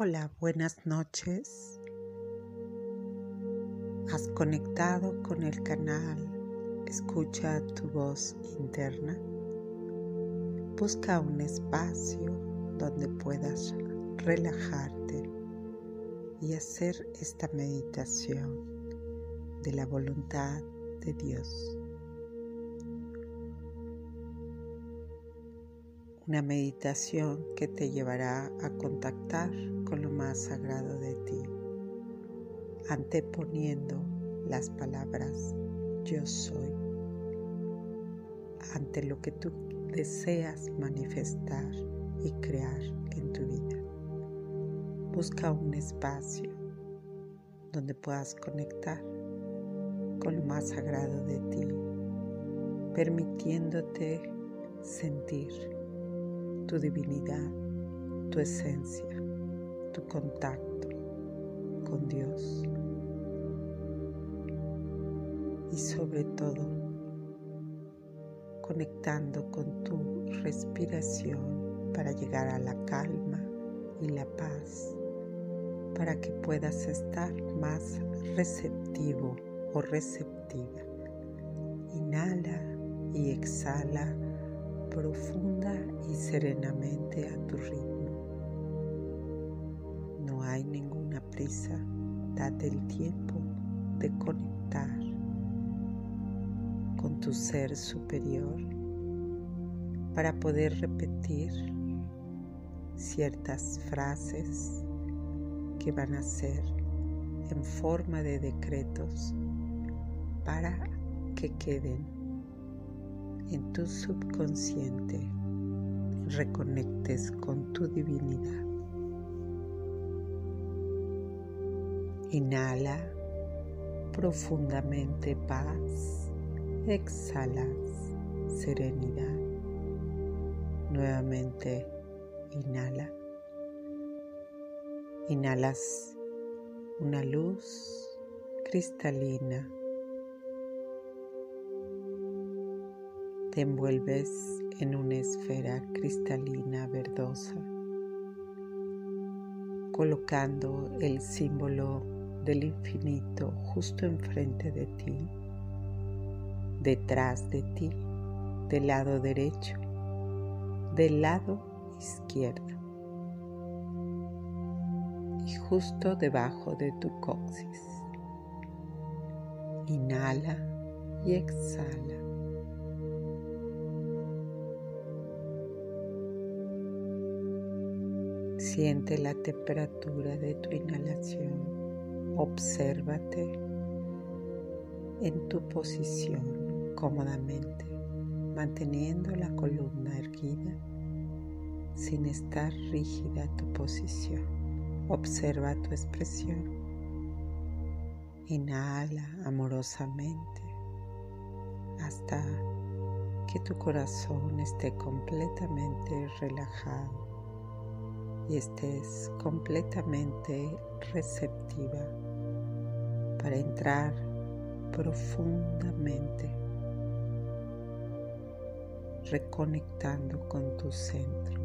Hola, buenas noches. ¿Has conectado con el canal Escucha tu voz interna? Busca un espacio donde puedas relajarte y hacer esta meditación de la voluntad de Dios. una meditación que te llevará a contactar más sagrado de ti, anteponiendo las palabras yo soy ante lo que tú deseas manifestar y crear en tu vida. Busca un espacio donde puedas conectar con lo más sagrado de ti, permitiéndote sentir tu divinidad, tu esencia, tu contacto con Dios. Y sobre todo, conectando con tu respiración para llegar a la calma y la paz, para que puedas estar más receptivo o receptiva. Inhala y exhala profunda y serenamente a tu ritmo. Prisa, date el tiempo de conectar con tu ser superior para poder repetir ciertas frases que van a ser en forma de decretos para que queden en tu subconsciente reconectes con tu divinidad. Inhala profundamente paz, exhalas serenidad. Nuevamente inhala. Inhalas una luz cristalina te envuelves en una esfera cristalina verdosa, colocando el símbolo del infinito justo enfrente de ti, detrás de ti, del lado derecho, del lado izquierdo y justo debajo de tu coxis. Inhala y exhala. Siente la temperatura de tu inhalación. Obsérvate en tu posición cómodamente, manteniendo la columna erguida sin estar rígida tu posición. Observa tu expresión. Inhala amorosamente hasta que tu corazón esté completamente relajado y estés completamente receptiva para entrar profundamente, reconectando con tu centro,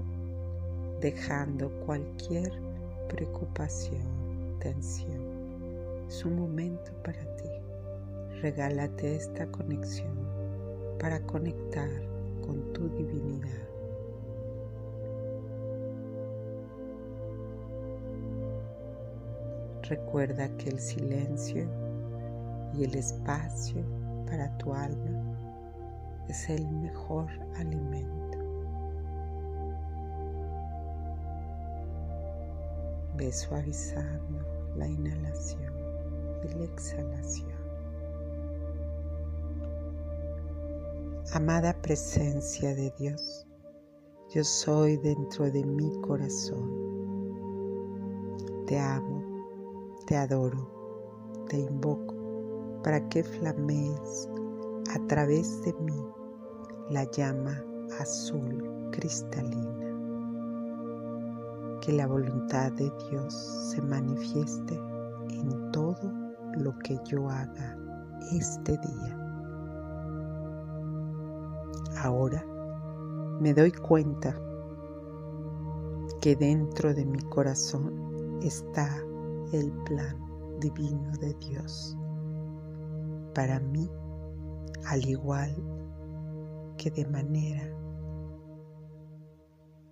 dejando cualquier preocupación, tensión. Es un momento para ti. Regálate esta conexión para conectar con tu divinidad. Recuerda que el silencio y el espacio para tu alma es el mejor alimento. Ve suavizando la inhalación y la exhalación. Amada presencia de Dios, yo soy dentro de mi corazón. Te amo te adoro, te invoco para que flamees a través de mí la llama azul cristalina. Que la voluntad de Dios se manifieste en todo lo que yo haga este día. Ahora me doy cuenta que dentro de mi corazón está el plan divino de Dios. Para mí, al igual que de manera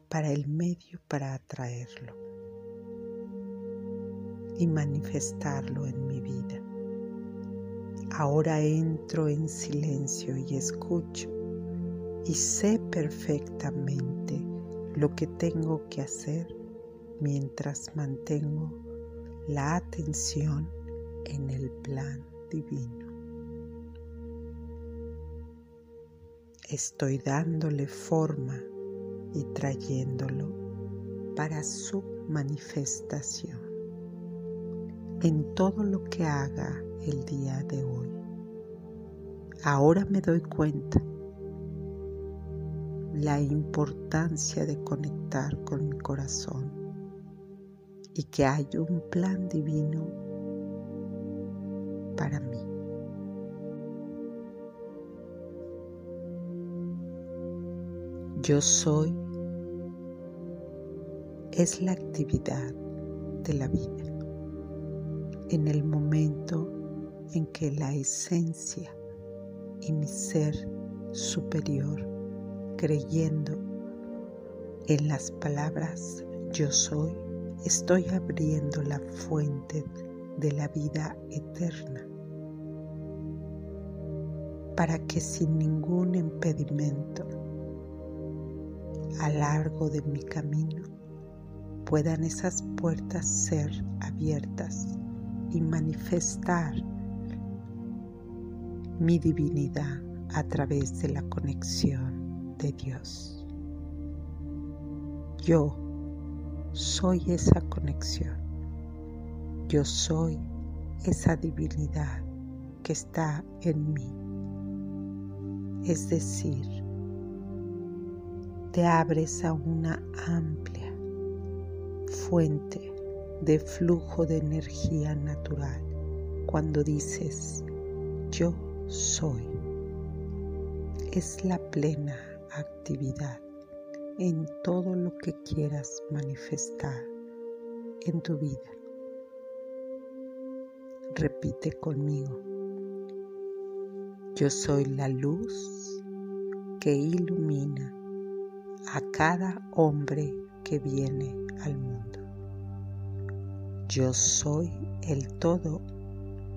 para el medio para atraerlo y manifestarlo en mi vida. Ahora entro en silencio y escucho y sé perfectamente lo que tengo que hacer mientras mantengo la atención en el plan divino. Estoy dándole forma y trayéndolo para su manifestación en todo lo que haga el día de hoy. Ahora me doy cuenta la importancia de conectar con mi corazón y que hay un plan divino para mí. Yo soy es la actividad de la vida. En el momento en que la esencia y mi ser superior, creyendo en las palabras yo soy, estoy abriendo la fuente de la vida eterna para que sin ningún impedimento a largo de mi camino puedan esas puertas ser abiertas y manifestar mi divinidad a través de la conexión de Dios. Yo soy esa conexión. Yo soy esa divinidad que está en mí. Es decir, te abres a una amplia fuente de flujo de energía natural cuando dices yo soy. Es la plena actividad en todo lo que quieras manifestar en tu vida. Repite conmigo. Yo soy la luz que ilumina a cada hombre que viene al mundo. Yo soy el todo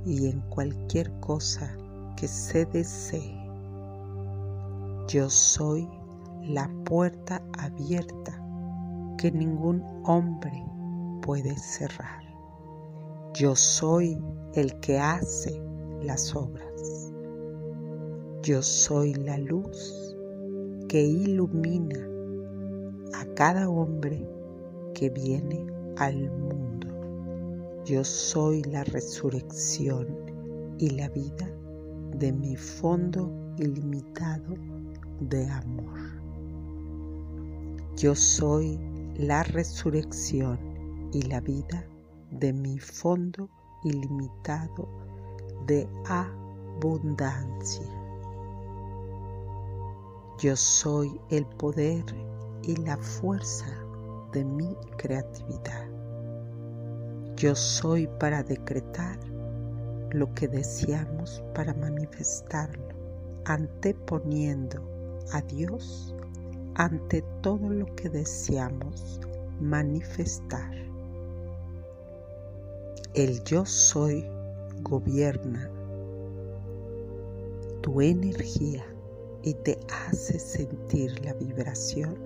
y en cualquier cosa que se desee. Yo soy la puerta abierta que ningún hombre puede cerrar. Yo soy el que hace las obras. Yo soy la luz que ilumina a cada hombre que viene al mundo. Yo soy la resurrección y la vida de mi fondo ilimitado de amor. Yo soy la resurrección y la vida de mi fondo ilimitado de abundancia. Yo soy el poder y la fuerza de mi creatividad. Yo soy para decretar lo que deseamos para manifestarlo, anteponiendo a Dios ante todo lo que deseamos manifestar. El yo soy gobierna tu energía y te hace sentir la vibración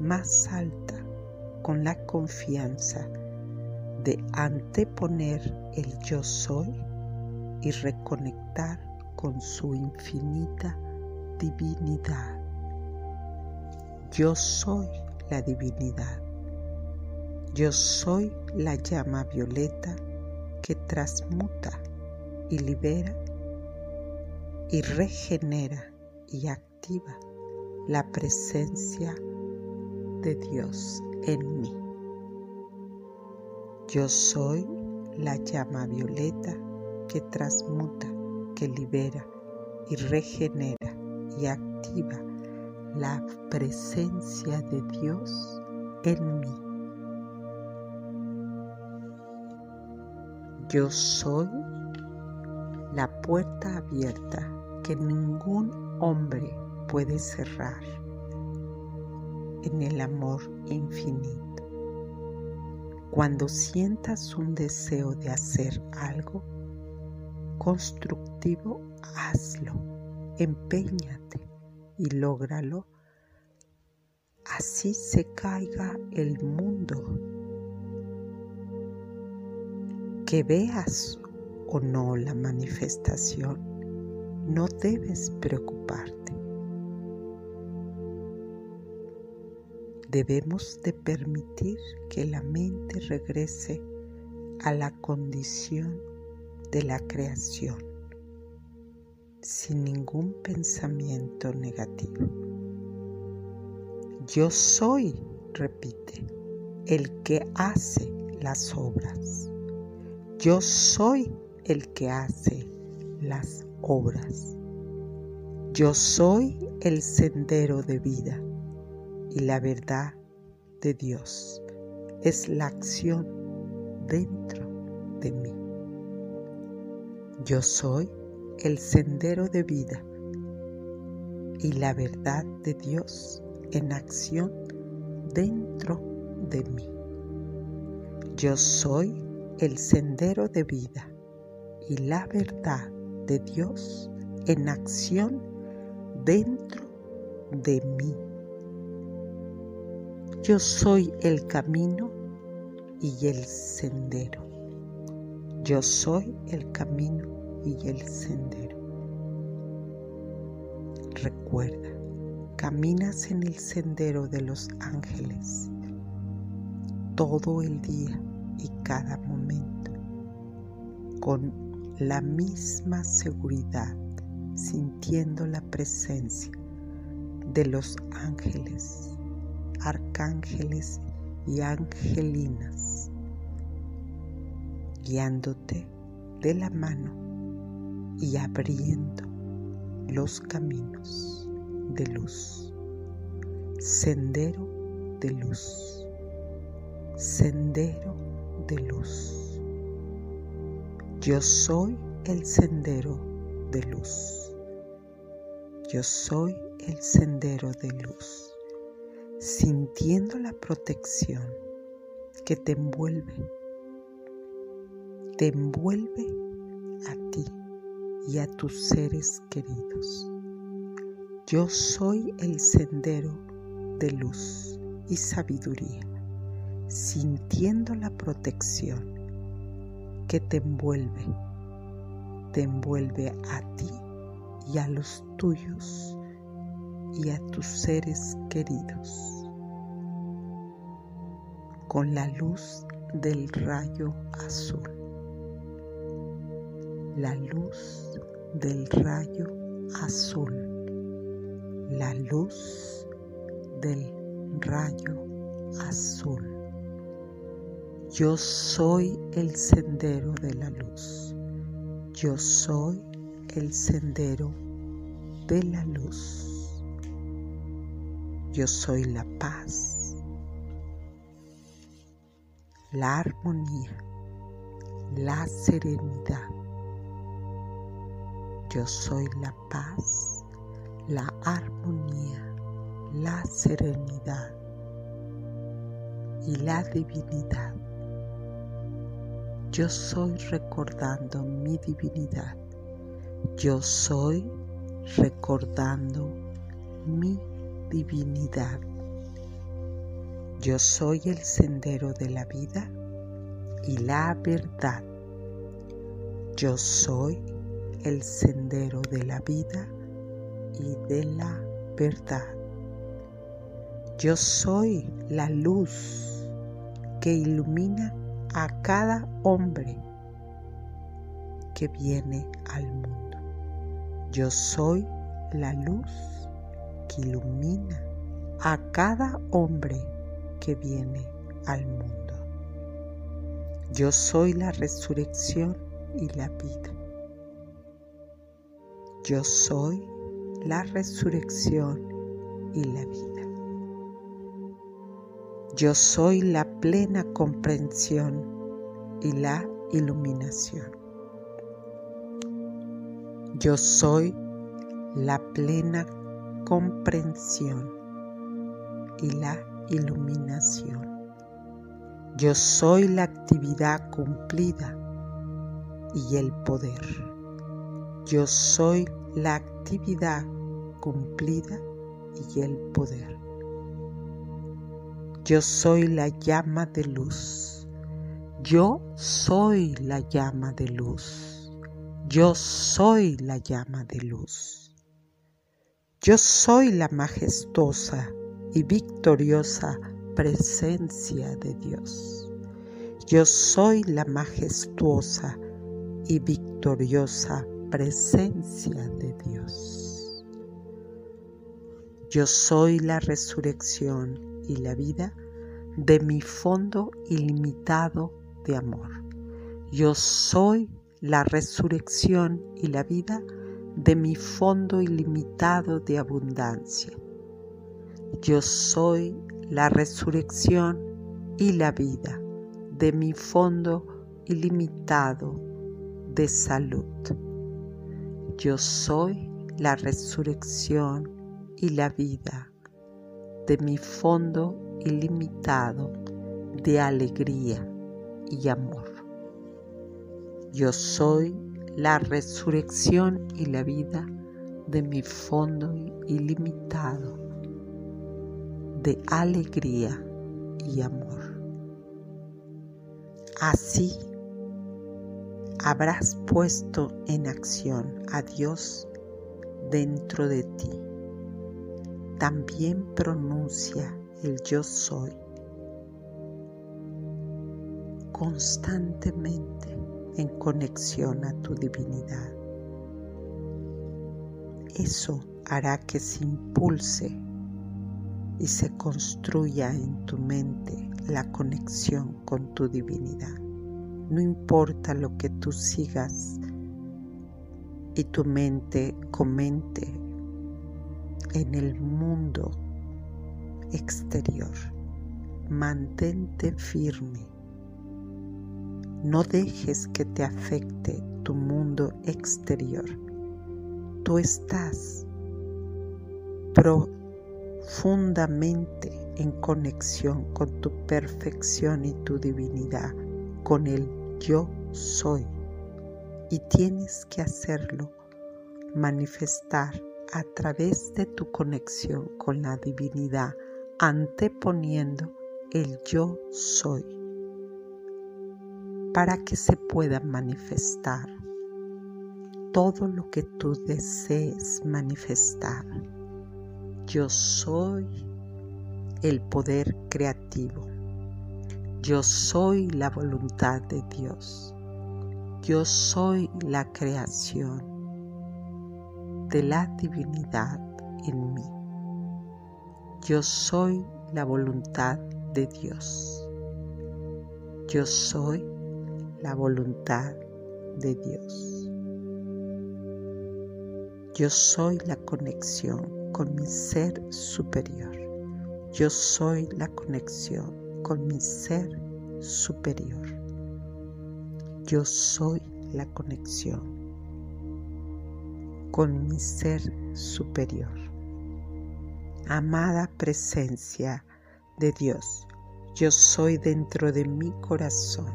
más alta con la confianza de anteponer el yo soy y reconectar con su infinita divinidad. Yo soy la divinidad. Yo soy la llama violeta que transmuta y libera y regenera y activa la presencia de Dios en mí. Yo soy la llama violeta que transmuta, que libera y regenera y activa la presencia de Dios en mí. Yo soy la puerta abierta que ningún hombre puede cerrar en el amor infinito. Cuando sientas un deseo de hacer algo constructivo, hazlo, empeñate y lógralo. Así se caiga el mundo que veas o no la manifestación, no debes preocuparte. Debemos de permitir que la mente regrese a la condición de la creación sin ningún pensamiento negativo. Yo soy, repite, el que hace las obras. Yo soy el que hace las obras. Yo soy el sendero de vida y la verdad de Dios es la acción dentro de mí. Yo soy el sendero de vida y la verdad de Dios en acción dentro de mí. Yo soy el sendero de vida y la verdad de Dios en acción dentro de mí. Yo soy el camino y el sendero. Yo soy el camino y el sendero. Recuerda, caminas en el sendero de los ángeles todo el día y cada momento con la misma seguridad, sintiendo la presencia de los ángeles, arcángeles y angelinas, guiándote de la mano y abriendo los caminos de luz, sendero de luz, sendero de luz. Yo soy el sendero de luz. Yo soy el sendero de luz, sintiendo la protección que te envuelve, te envuelve a ti y a tus seres queridos. Yo soy el sendero de luz y sabiduría sintiendo la protección que te envuelve, te envuelve a ti y a los tuyos y a tus seres queridos con la luz del rayo azul, la luz del rayo azul, la luz del rayo azul. Yo soy el sendero de la luz. Yo soy el sendero de la luz. Yo soy la paz, la armonía, la serenidad. Yo soy la paz, la armonía, la serenidad y la divinidad. Yo soy recordando mi divinidad. Yo soy recordando mi divinidad. Yo soy el sendero de la vida y la verdad. Yo soy el sendero de la vida y de la verdad. Yo soy la luz que ilumina a cada hombre que viene al mundo. Yo soy la luz que ilumina a cada hombre que viene al mundo. Yo soy la resurrección y la vida. Yo soy la resurrección y la vida. Yo soy la plena comprensión y la iluminación. Yo soy la plena comprensión y la iluminación. Yo soy la actividad cumplida y el poder. Yo soy la actividad cumplida y el poder. Yo soy la llama de luz. Yo soy la llama de luz. Yo soy la llama de luz. Yo soy la majestuosa y victoriosa presencia de Dios. Yo soy la majestuosa y victoriosa presencia de Dios. Yo soy la resurrección y la vida de mi fondo ilimitado de amor. Yo soy la resurrección y la vida de mi fondo ilimitado de abundancia. Yo soy la resurrección y la vida de mi fondo ilimitado de salud. Yo soy la resurrección y la vida de mi fondo ilimitado de alegría y amor. Yo soy la resurrección y la vida de mi fondo ilimitado de alegría y amor. Así habrás puesto en acción a Dios dentro de ti. También pronuncia el yo soy constantemente en conexión a tu divinidad. Eso hará que se impulse y se construya en tu mente la conexión con tu divinidad. No importa lo que tú sigas y tu mente comente en el mundo exterior. Mantente firme. No dejes que te afecte tu mundo exterior. Tú estás pro profundamente en conexión con tu perfección y tu divinidad, con el yo soy. Y tienes que hacerlo, manifestar a través de tu conexión con la divinidad, anteponiendo el yo soy, para que se pueda manifestar todo lo que tú desees manifestar yo soy el poder creativo. Yo soy la voluntad de Dios. Yo soy la creación de la divinidad en mí. Yo soy la voluntad de Dios. Yo soy la voluntad de Dios. Yo soy la conexión con mi ser superior. Yo soy la conexión con mi ser superior. Yo soy la conexión con mi ser superior. Amada presencia de Dios, yo soy dentro de mi corazón.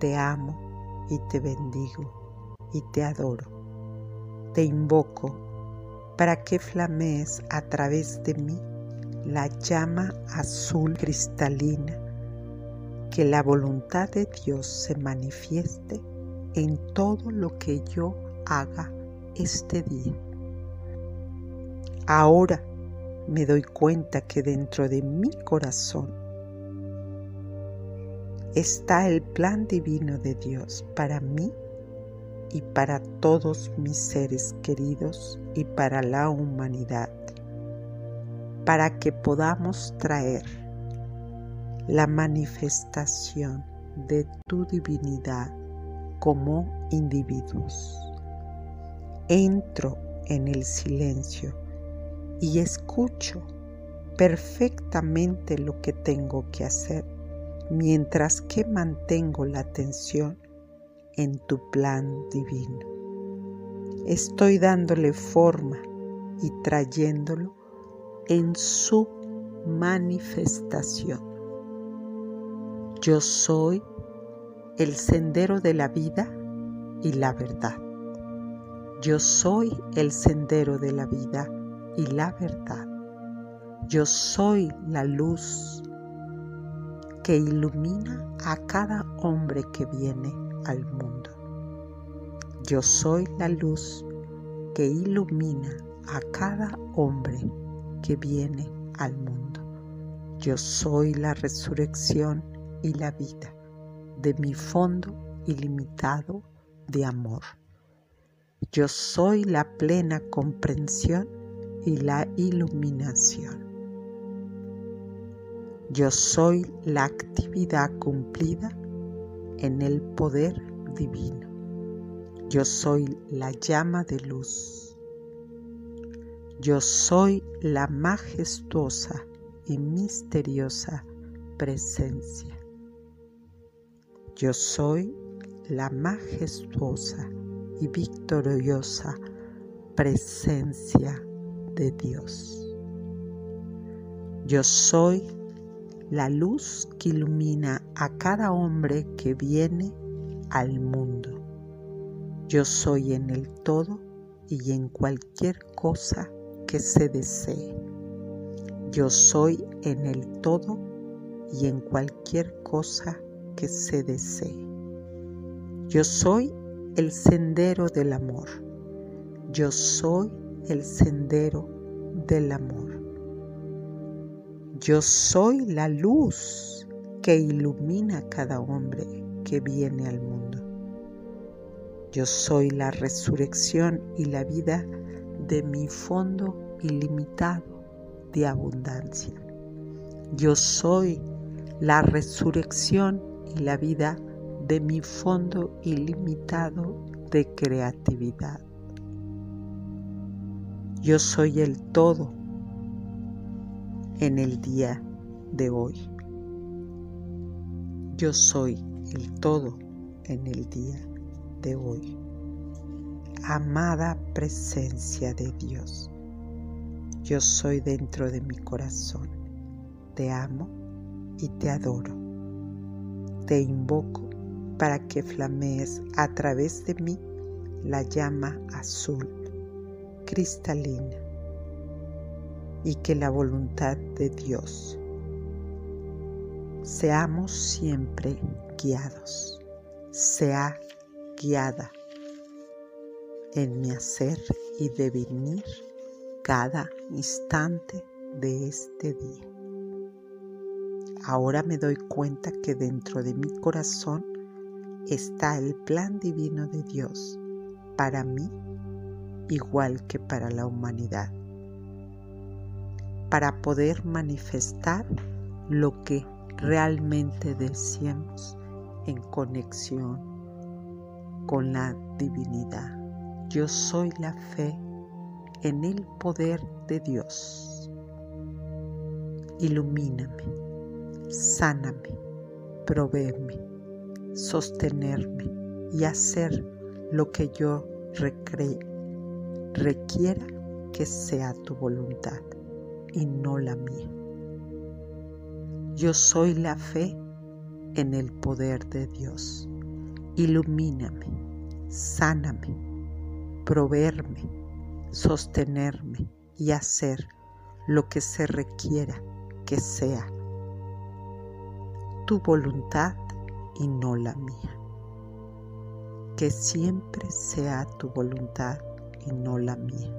Te amo y te bendigo y te adoro. Te invoco para que flamees a través de mí la llama azul cristalina, que la voluntad de Dios se manifieste en todo lo que yo haga este día. Ahora me doy cuenta que dentro de mi corazón está el plan divino de Dios para mí y para todos mis seres queridos y para la humanidad, para que podamos traer la manifestación de tu divinidad como individuos. Entro en el silencio y escucho perfectamente lo que tengo que hacer, mientras que mantengo la atención en tu plan divino. Estoy dándole forma y trayéndolo en su manifestación. Yo soy el sendero de la vida y la verdad. Yo soy el sendero de la vida y la verdad. Yo soy la luz que ilumina a cada hombre que viene al mundo. Yo soy la luz que ilumina a cada hombre que viene al mundo. Yo soy la resurrección y la vida de mi fondo ilimitado de amor. Yo soy la plena comprensión y la iluminación. Yo soy la actividad cumplida en el poder divino. Yo soy la llama de luz. Yo soy la majestuosa y misteriosa presencia. Yo soy la majestuosa y victoriosa presencia de Dios. Yo soy la luz que ilumina a cada hombre que viene al mundo. Yo soy en el todo y en cualquier cosa que se desee. Yo soy en el todo y en cualquier cosa que se desee. Yo soy el sendero del amor. Yo soy el sendero del amor. Yo soy la luz que ilumina a cada hombre que viene al mundo. Yo soy la resurrección y la vida de mi fondo ilimitado de abundancia. Yo soy la resurrección y la vida de mi fondo ilimitado de creatividad. Yo soy el todo en el día de hoy. Yo soy el todo en el día de hoy. Amada presencia de Dios, yo soy dentro de mi corazón. Te amo y te adoro. Te invoco para que flamees a través de mí la llama azul, cristalina y que la voluntad de Dios seamos siempre guiados, sea guiada en mi hacer y devenir cada instante de este día. Ahora me doy cuenta que dentro de mi corazón está el plan divino de Dios para mí igual que para la humanidad para poder manifestar lo que realmente deseamos en conexión con la divinidad. Yo soy la fe en el poder de Dios. Ilumíname, sáname, proveeme, sostenerme y hacer lo que yo requiera que sea tu voluntad y no la mía. Yo soy la fe en el poder de Dios. Ilumíname, sáname, proveerme, sostenerme y hacer lo que se requiera que sea tu voluntad y no la mía. Que siempre sea tu voluntad y no la mía.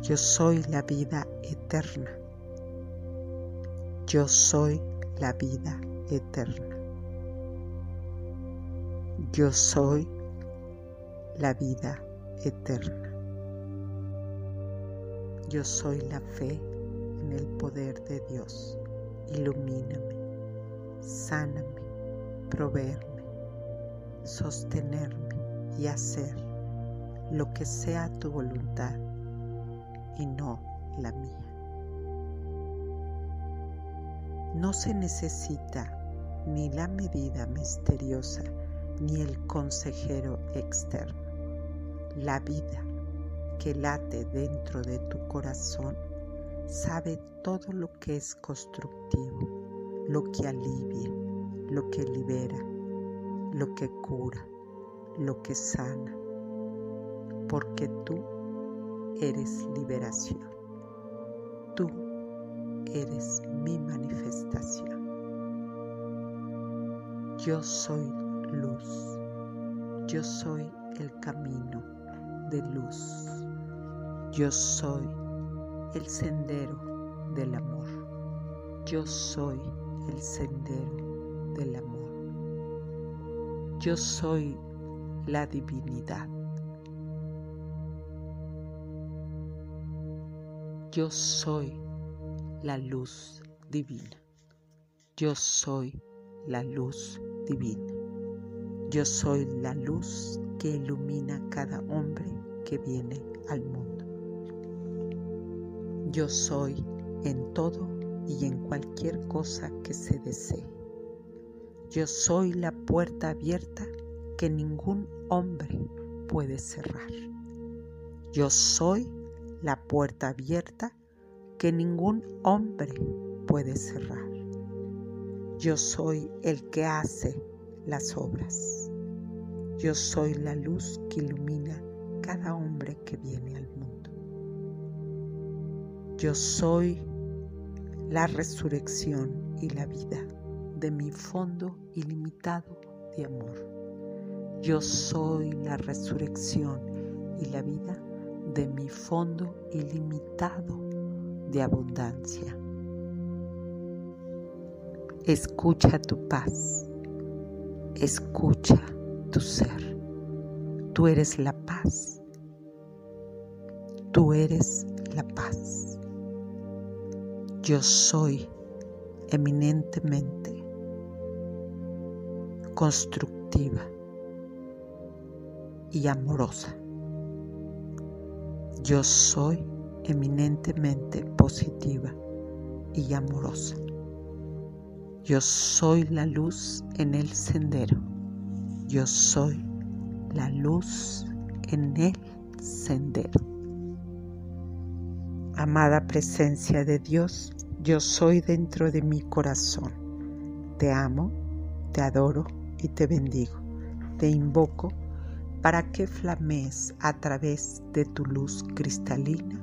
Yo soy la vida eterna. Yo soy la vida eterna. Yo soy la vida eterna. Yo soy la fe en el poder de Dios. Ilumíname, sáname, proveerme, sostenerme y hacer lo que sea tu voluntad y no la mía. No se necesita ni la medida misteriosa, ni el consejero externo. La vida que late dentro de tu corazón sabe todo lo que es constructivo, lo que alivia, lo que libera, lo que cura, lo que sana, porque tú eres liberación. Tú eres mi manifestación. Yo soy luz. Yo soy el camino de luz. Yo soy el sendero del amor. Yo soy el sendero del amor. Yo soy la divinidad. Yo soy la luz divina. Yo soy la luz divina. Yo soy la luz que ilumina cada hombre que viene al mundo. Yo soy en todo y en cualquier cosa que se desee. Yo soy la puerta abierta que ningún hombre puede cerrar. Yo soy la puerta abierta que ningún hombre puede cerrar. Yo soy el que hace las obras. Yo soy la luz que ilumina cada hombre que viene al mundo. Yo soy la resurrección y la vida de mi fondo ilimitado de amor. Yo soy la resurrección y la vida de mi fondo ilimitado de abundancia. Escucha tu paz, escucha tu ser. Tú eres la paz, tú eres la paz. Yo soy eminentemente constructiva y amorosa. Yo soy eminentemente positiva y amorosa. Yo soy la luz en el sendero. Yo soy la luz en el sendero. Amada presencia de Dios, yo soy dentro de mi corazón. Te amo, te adoro y te bendigo. Te invoco para que flamees a través de tu luz cristalina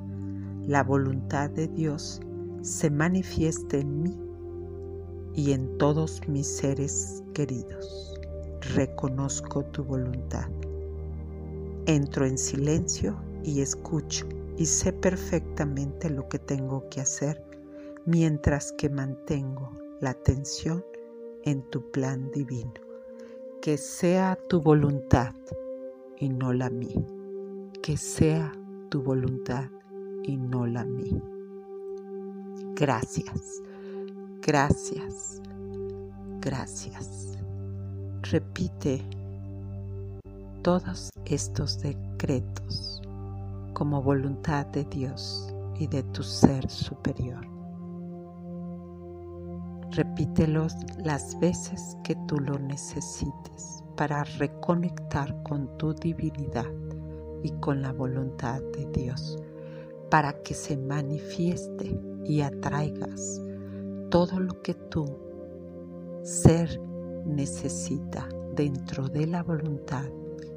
la voluntad de Dios se manifieste en mí y en todos mis seres queridos. Reconozco tu voluntad. Entro en silencio y escucho y sé perfectamente lo que tengo que hacer mientras que mantengo la atención en tu plan divino. Que sea tu voluntad y no la mía. Que sea tu voluntad y no la mía. Gracias, gracias, gracias. Repite todos estos decretos como voluntad de Dios y de tu ser superior. Repítelos las veces que tú lo necesites para reconectar con tu divinidad y con la voluntad de Dios para que se manifieste y atraigas todo lo que tu ser necesita dentro de la voluntad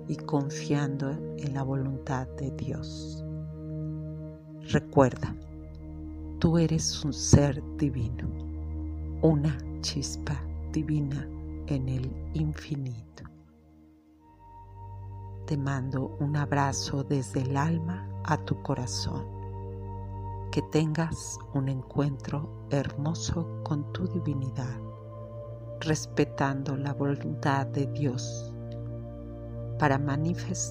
y confiando en la voluntad de Dios. Recuerda, tú eres un ser divino, una chispa divina en el infinito. Te mando un abrazo desde el alma a tu corazón que tengas un encuentro hermoso con tu divinidad, respetando la voluntad de Dios para manifestar